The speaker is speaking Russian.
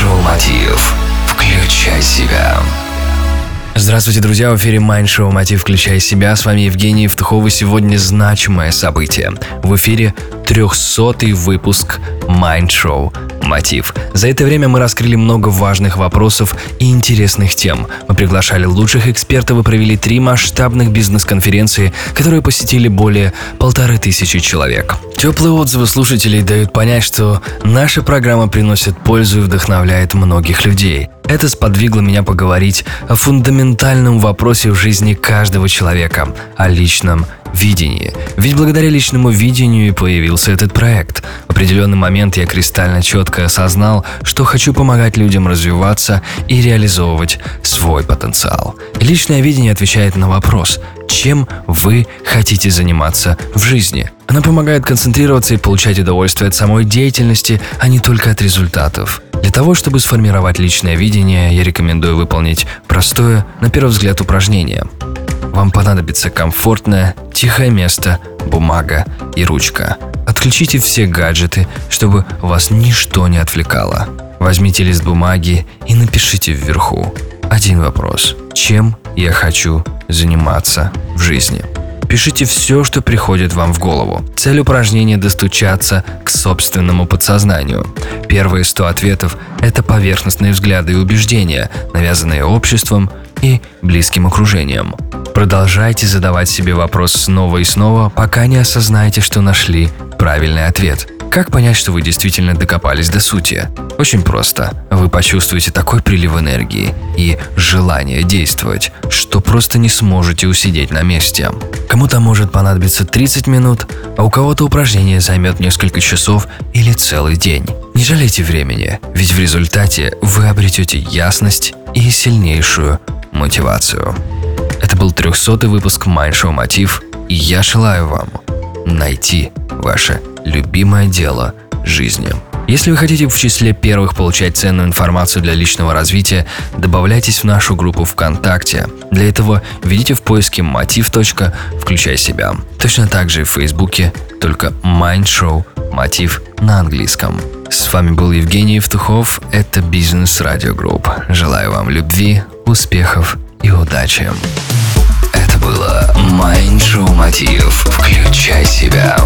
Майншоу Мотив. Включай себя. Здравствуйте, друзья! В эфире Show «Мотив. Включай себя». С вами Евгений Евтухов. И сегодня значимое событие. В эфире 300 выпуск Mind Show «Мотив». За это время мы раскрыли много важных вопросов и интересных тем. Мы приглашали лучших экспертов и провели три масштабных бизнес-конференции, которые посетили более полторы тысячи человек. Теплые отзывы слушателей дают понять, что наша программа приносит пользу и вдохновляет многих людей. Это сподвигло меня поговорить о фундаментальном вопросе в жизни каждого человека, о личном видении. Ведь благодаря личному видению и появился этот проект. В определенный момент я кристально четко осознал, что хочу помогать людям развиваться и реализовывать свой потенциал. личное видение отвечает на вопрос, чем вы хотите заниматься в жизни. Она помогает концентрироваться и получать удовольствие от самой деятельности, а не только от результатов. Для того, чтобы сформировать личное видение, я рекомендую выполнить простое, на первый взгляд, упражнение – вам понадобится комфортное, тихое место, бумага и ручка. Отключите все гаджеты, чтобы вас ничто не отвлекало. Возьмите лист бумаги и напишите вверху. Один вопрос. Чем я хочу заниматься в жизни? Пишите все, что приходит вам в голову. Цель упражнения – достучаться к собственному подсознанию. Первые 100 ответов – это поверхностные взгляды и убеждения, навязанные обществом и близким окружением. Продолжайте задавать себе вопрос снова и снова, пока не осознаете, что нашли правильный ответ. Как понять, что вы действительно докопались до сути? Очень просто. Вы почувствуете такой прилив энергии и желание действовать, что просто не сможете усидеть на месте. Кому-то может понадобиться 30 минут, а у кого-то упражнение займет несколько часов или целый день. Не жалейте времени, ведь в результате вы обретете ясность и сильнейшую мотивацию. Это был 300 выпуск Show Мотив, и я желаю вам найти ваше любимое дело жизни. Если вы хотите в числе первых получать ценную информацию для личного развития, добавляйтесь в нашу группу ВКонтакте. Для этого введите в поиске мотив. Включай себя. Точно так же и в Фейсбуке, только Mind Show Мотив на английском. С вами был Евгений Евтухов, это Бизнес Радио Групп. Желаю вам любви, успехов и удачи. Это было Mind Show Мотив. Включай себя.